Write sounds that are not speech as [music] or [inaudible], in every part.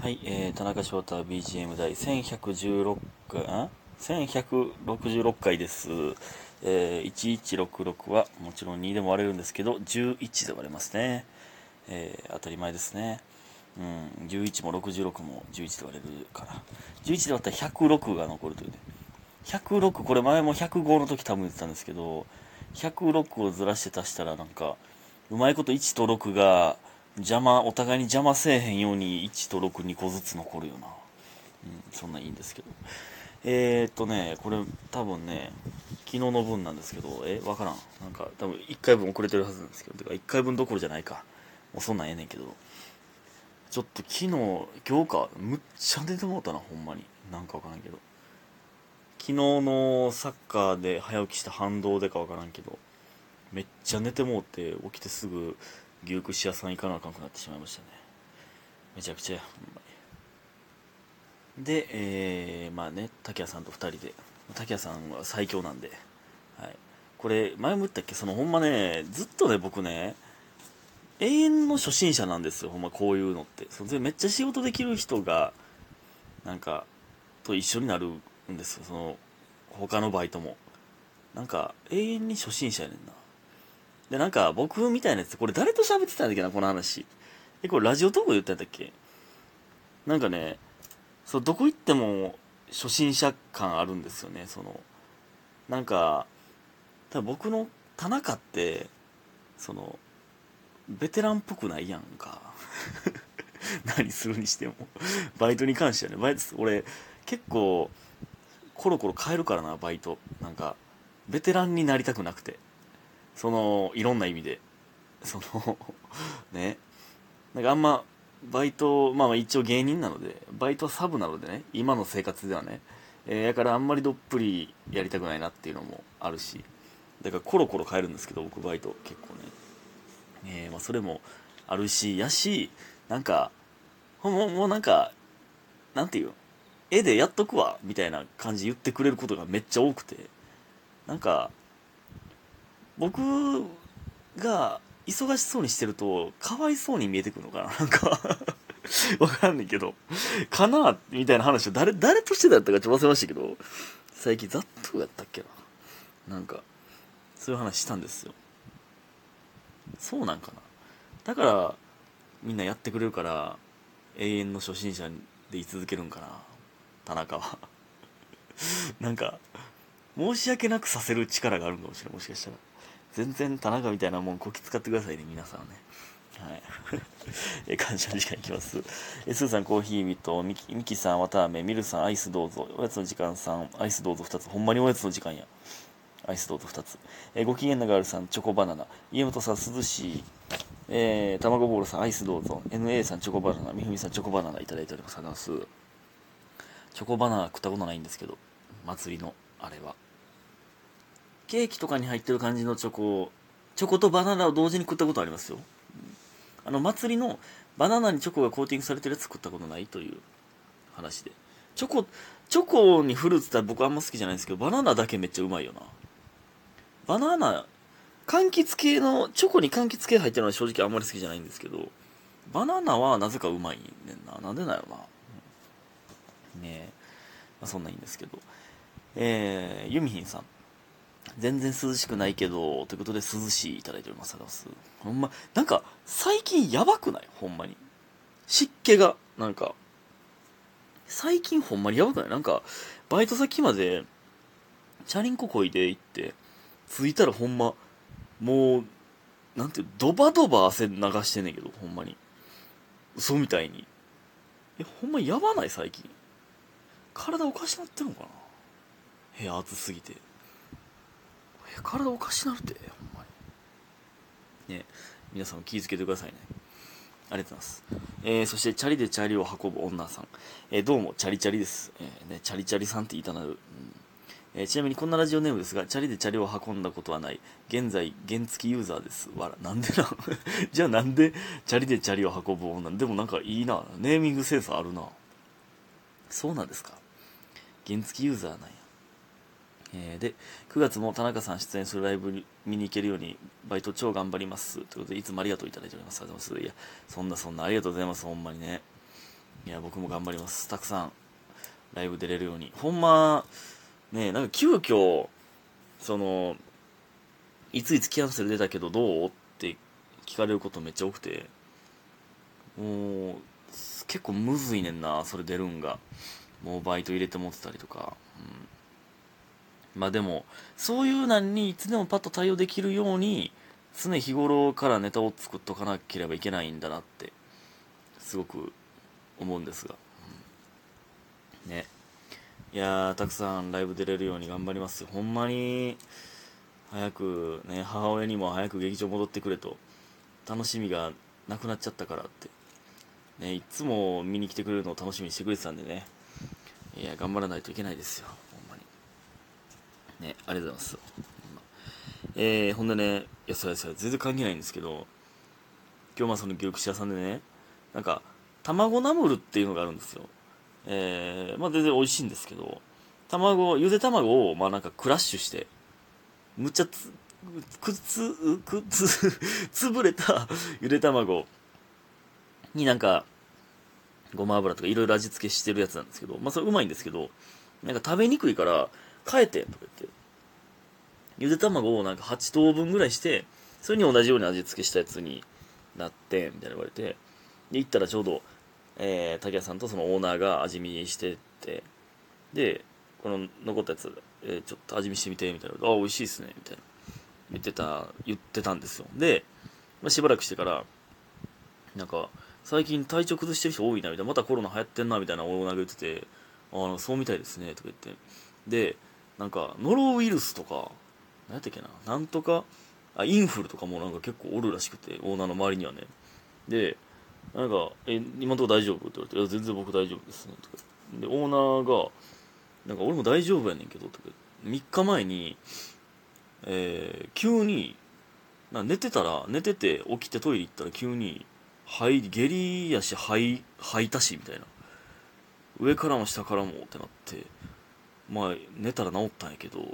はい、えー、田中翔太 BGM 第1116回、ん ?1166 回です。えー、1166はもちろん2でも割れるんですけど、11で割れますね。えー、当たり前ですね。うん、11も66も11で割れるから。11で割ったら106が残るというね。106、これ前も105の時多分言ってたんですけど、106をずらして足したらなんか、うまいこと1と6が邪魔、お互いに邪魔せえへんように1と6、2個ずつ残るよな。うん、そんなんいいんですけど。えー、っとね、これ多分ね、昨日の分なんですけど、え、わからん。なんか多分1回分遅れてるはずなんですけど、てか1回分どころじゃないか。もうそんなんええねんけど。ちょっと昨日、今日か、むっちゃ出てもうたな、ほんまに。なんかわからんけど。昨日のサッカーで早起きした反動でかわからんけど、めっちゃ寝てもうて、起きてすぐ牛串屋さん行かなあかんくなってしまいましたね。めちゃくちゃや、ほんまに。で、えー、まあね、竹谷さんと2人で、竹谷さんは最強なんで、はい。これ、前も言ったっけ、そのほんまね、ずっとね、僕ね、永遠の初心者なんですよ、ほんまこういうのって。そめっちゃ仕事できる人が、なんか、と一緒になるんですよ、その、他のバイトも。なんか、永遠に初心者やねんな。で、なんか、僕みたいなやつ、これ誰と喋ってたんだっけな、この話。え、これラジオトークで言ったんだっけ？なんかね、そう、どこ行っても初心者感あるんですよね、その、なんか、多分僕の田中って、その、ベテランっぽくないやんか。[laughs] 何するにしても。バイトに関してはね、バイト、俺、結構、コロコロ変えるからな、バイト。なんか、ベテランになりたくなくて。その、いろんな意味で。その、[laughs] ね。なんかあんま、バイト、まあまあ一応芸人なので、バイトはサブなのでね、今の生活ではね。えー、だからあんまりどっぷりやりたくないなっていうのもあるし。だからコロコロ変えるんですけど、僕バイト結構ね。えー、まあそれもあるし、やし、なんか、もう、もうなんか、なんていう絵でやっとくわ、みたいな感じ言ってくれることがめっちゃ多くて。なんか、僕が忙しそうにしてると、かわいそうに見えてくるのかななんか [laughs] わかんないけど、かなみたいな話を誰、誰としてだったかちょっと忘れましたけど、最近ザットやったっけななんか、そういう話したんですよ。そうなんかなだから、みんなやってくれるから、永遠の初心者で居続けるんかな田中は。[laughs] なんか、申し訳なくさせる力があるかもしれない、もしかしたら。全然田中みたいなもんこき使ってくださいね、皆さんね。はい。[laughs] え、感謝の時間いきます。え、スーさんコーヒーミと、ミキ、ミキさんわたあめ、ミルさんアイスどうぞ、おやつの時間さん、アイスどうぞ2つ。ほんまにおやつの時間や。アイスどうぞ2つ。えご機嫌なガールさん、チョコバナナ。家元さん、涼しい。えー、卵ボールさん、アイスどうぞ。NA さん、チョコバナナ。みふみさん、チョコバナナいただいております。ありがとうございます。チョコバナナ食ったことないんですけど、祭りの、あれは。ケーキとかに入ってる感じのチョコ、チョコとバナナを同時に食ったことありますよ。あの、祭りのバナナにチョコがコーティングされてるやつ食ったことないという話で。チョコ、チョコにフルーツって僕あんま好きじゃないんですけど、バナナだけめっちゃうまいよな。バナナ、柑橘系の、チョコに柑橘系入ってるのは正直あんまり好きじゃないんですけど、バナナはなぜかうまいねんな。なんでだよな。ねえ。まあ、そんないいんですけど。えー、ユミヒンさん。全然涼しくないけど、ということで涼しいいただいております。ほんま、なんか、最近やばくない？ほんまに。湿気が、なんか、最近ほんまにやばくない？なんか、バイト先まで、チャリンコこいで行って、着いたらほんま、もう、なんていう、ドバドバ汗流してんねんけど、ほんまに。嘘みたいに。え、ほんまやばない？最近。体おかしなってんのかな？部屋暑すぎて。体おかしなるって、ほんまに。ね、皆さんも気ぃつけてくださいね。ありがとうございます。えー、そして、チャリでチャリを運ぶ女さん。えー、どうも、チャリチャリです。えー、ね、チャリチャリさんって言いたなる。うんえーちなみにこんなラジオネームですが、チャリでチャリを運んだことはない。現在、原付ユーザーです。わら。なんでな [laughs] じゃあなんで、チャリでチャリを運ぶ女？でもなんかいいな。ネーミングセンスあるな。そうなんですか。原付ユーザーなんや。えーで、9月も田中さん出演するライブ見に行けるように、バイト超頑張ります。ということで、いつもありがとういただいております。ありがとうございます。いや、そんなそんなありがとうございます。ほんまにね。いや僕も頑張りますたくさんライブ出れるようにほんまねなんか急遽そのいついつキャンセル出たけどどうって聞かれることめっちゃ多くてもう結構むずいねんなそれ出るんがもうバイト入れて持ってたりとか、うん、まあでもそういうなんにいつでもパッと対応できるように常日頃からネタを作っとかなければいけないんだなってすごく思うんですが、ね。いやたくさんライブ出れるように頑張ります。ほんまに早くね母親にも早く劇場戻ってくれと楽しみがなくなっちゃったからって。ねいつも見に来てくれるのを楽しみにしてくれてたんでね。いや頑張らないといけないですよ。ねありがとうございます。えー、ほんでねいやそれそれ全然関係ないんですけど今日まあその牛串屋さんでねなんか卵ナムルっていうのがあるんですよ。えー、まあ全然美味しいんですけど卵ゆで卵をまあなんかクラッシュしてむっちゃつくつくつ [laughs] 潰れた [laughs] ゆで卵になんかごま油とかいろいろ味付けしてるやつなんですけどまあそれうまいんですけどなんか食べにくいから変えてとか言って。ゆで卵をなんか8等分ぐらいしてそれに同じように味付けしたやつになってみたいな言われて。で行ったらちょうどえー、竹谷さんとそのオーナーが味見してて。でこの残ったやつ、えー、ちょっと味見してみてみたいなあ美味しいっすね。みたいな。言ってた言ってたんですよ。で、まあ、しばらくしてからなんか最近体調崩してる人多いなみたいな。またコロナ流行ってんなみたいなオーナーが言っててああそうみたいですねとか言って。でなんかノロウイルスとか何やったっけななんとかあインフルとかもなんか結構おるらしくてオーナーの周りにはねでなんか、え、今のとこ大丈夫？って言われて、いや、全然僕大丈夫ですね。とか。で、オーナーが、なんか俺も大丈夫やねんけど、とか。3日前に、えー、急に、な寝てたら、寝てて起きてトイレ行ったら急に、はい下痢やし、吐いたし、みたいな。上からも下からもってなって、まあ、寝たら治ったんやけど、って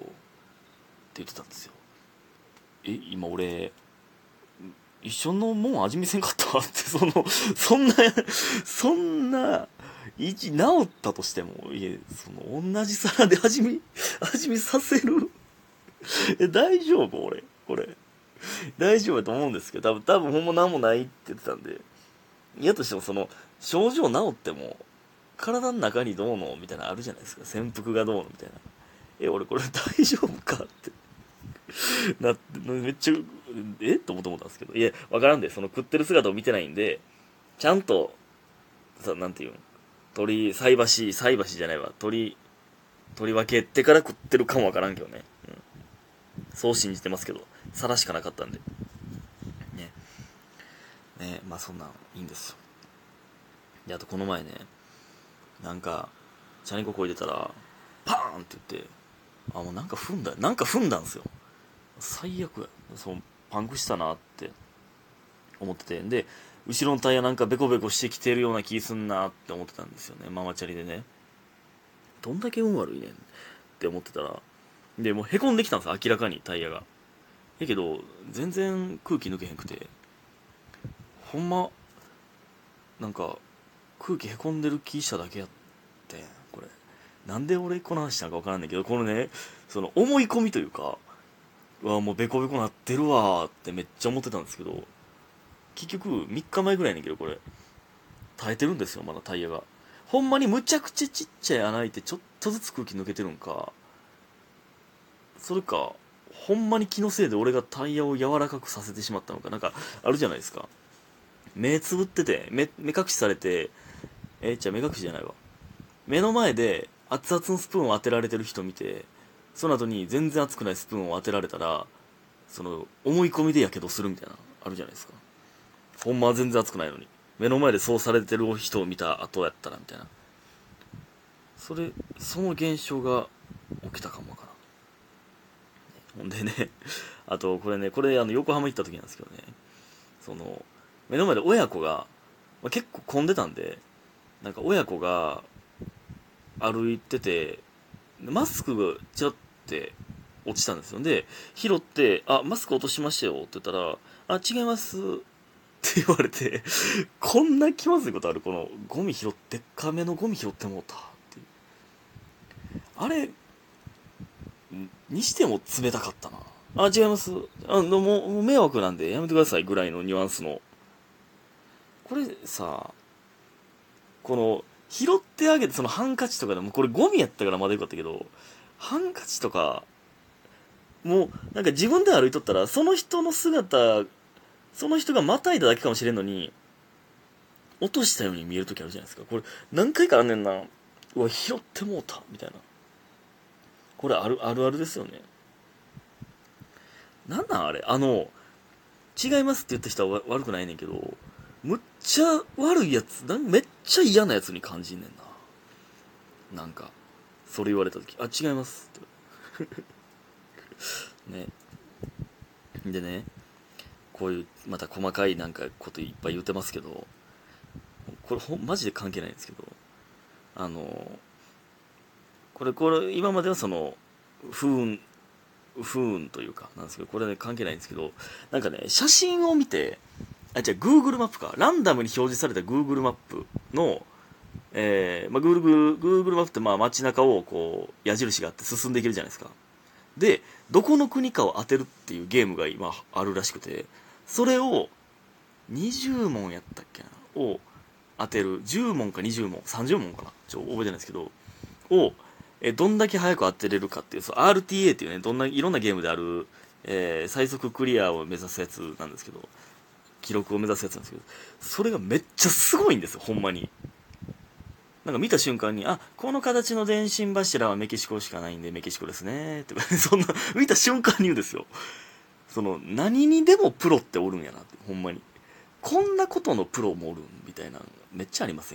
言ってたんですよ。え、今俺、一緒のもん味見せんかったって、[laughs] その、そんな、そんな、一、治ったとしても、いえ、その、同じ皿で味見、味見させる？え、大丈夫？俺、これ。大丈夫やと思うんですけど、多分、多分ほんま何もないって言ってたんで、嫌としてもその、症状治っても、体の中にどうのみたいなあるじゃないですか。潜伏がどうのみたいな。え、俺これ大丈夫かって。[laughs] なって、めっちゃ、え？と思って思ったんですけど、いや、わからんで、その食ってる姿を見てないんで、ちゃんと、さ、なんていうの、鳥、菜箸、菜箸じゃないわ、鳥、取り分けてから食ってるかもわからんけどね。うん。そう信じてますけど、皿しかなかったんで。ね。ね、まあそんなんいいんですよ。で、あとこの前ね、なんか、チャリンコこいでたら、パーンって言って、あ、もうなんか踏んだ、なんか踏んだんですよ。最悪や。そう、パンクしたなって思ってて。で、後ろのタイヤなんかベコベコしてきてるような気すんなって思ってたんですよね。ママチャリでね。どんだけ運悪いねんって思ってたら。で、もう凹んできたんです明らかにタイヤが。やけど、全然空気抜けへんくて。ほんま、なんか、空気凹んでる気しただけやって、なんで俺この話したのかわからんねんけど、このね、その思い込みというか、うわ、もうベコベコなってるわーってめっちゃ思ってたんですけど、結局3日前ぐらいにけどこれ、耐えてるんですよ、まだタイヤが。ほんまにむちゃくちゃちっちゃい穴開いてちょっとずつ空気抜けてるんか、それか、ほんまに気のせいで俺がタイヤを柔らかくさせてしまったのか、なんかあるじゃないですか。目つぶってて、目目隠しされて、え、じゃあ目隠しじゃないわ。目の前で熱々のスプーンを当てられてる人見て、その後に全然熱くないスプーンを当てられたら、その、思い込みでやけどするみたいな、あるじゃないですか。ほんまは全然熱くないのに。目の前でそうされてる人を見た後やったら、みたいな。それ、その現象が起きたかもわからん。ほんでね、あと、これね、これ、あの、横浜行った時なんですけどね、その、目の前で親子が、まあ、結構混んでたんで、なんか親子が歩いてて、マスクがちょって落ちたんですよ。で、拾って、あ、マスク落としましたよって言ったら、あ、違います。って言われて、こんな気まずいことある？この、ゴミ拾って、でっかめのゴミ拾ってもうたって。あれ、にしても冷たかったな。あ、違います。あの、もう、迷惑なんでやめてくださいぐらいのニュアンスの。これさ、この、拾ってあげて、そのハンカチとかでも、これゴミやったからまだよかったけど、ハンカチとか、もう、なんか自分で歩いとったら、その人の姿、その人がまたいだだけかもしれんのに、落としたように見える時あるじゃないですか。これ、何回かあんねんな。うわ、拾ってもうた、みたいな。これある、あるあるですよね。なんなんあれ？あの、違いますって言った人は悪くないねんけど、むっちゃ悪いやつ、めっちゃ嫌なやつに感じんねんな。なんか、それ言われた時、あ、違います。[laughs] ね。でね、こういう、また細かいなんかこといっぱい言ってますけど、これほ、マジで関係ないんですけど、あの、これ、これ、今まではその、不運、不運というか、なんですけど、これね、関係ないんですけど、なんかね、写真を見て、あ、じゃあ Google マップか。ランダムに表示された Google マップの、えー、まあ、Google、Google マップってまあ街中をこう、矢印があって進んでいけるじゃないですか。で、どこの国かを当てるっていうゲームが今あるらしくて、それを、20問やったっけなを当てる、10問か20問、30問かなちょ、覚えてないですけど、を、えどんだけ早く当てれるかっていう、そう、RTA っていうね、どんな、いろんなゲームである、えー、最速クリアを目指すやつなんですけど、記録を目指すやつなんですけど、それがめっちゃすごいんですよ、ほんまに。なんか見た瞬間に、あ、この形の電信柱はメキシコしかないんでメキシコですね。って [laughs] そんな、見た瞬間に言うんですよ。その、何にでもプロっておるんやなって、ほんまに。こんなことのプロもおるんみたいな、めっちゃありません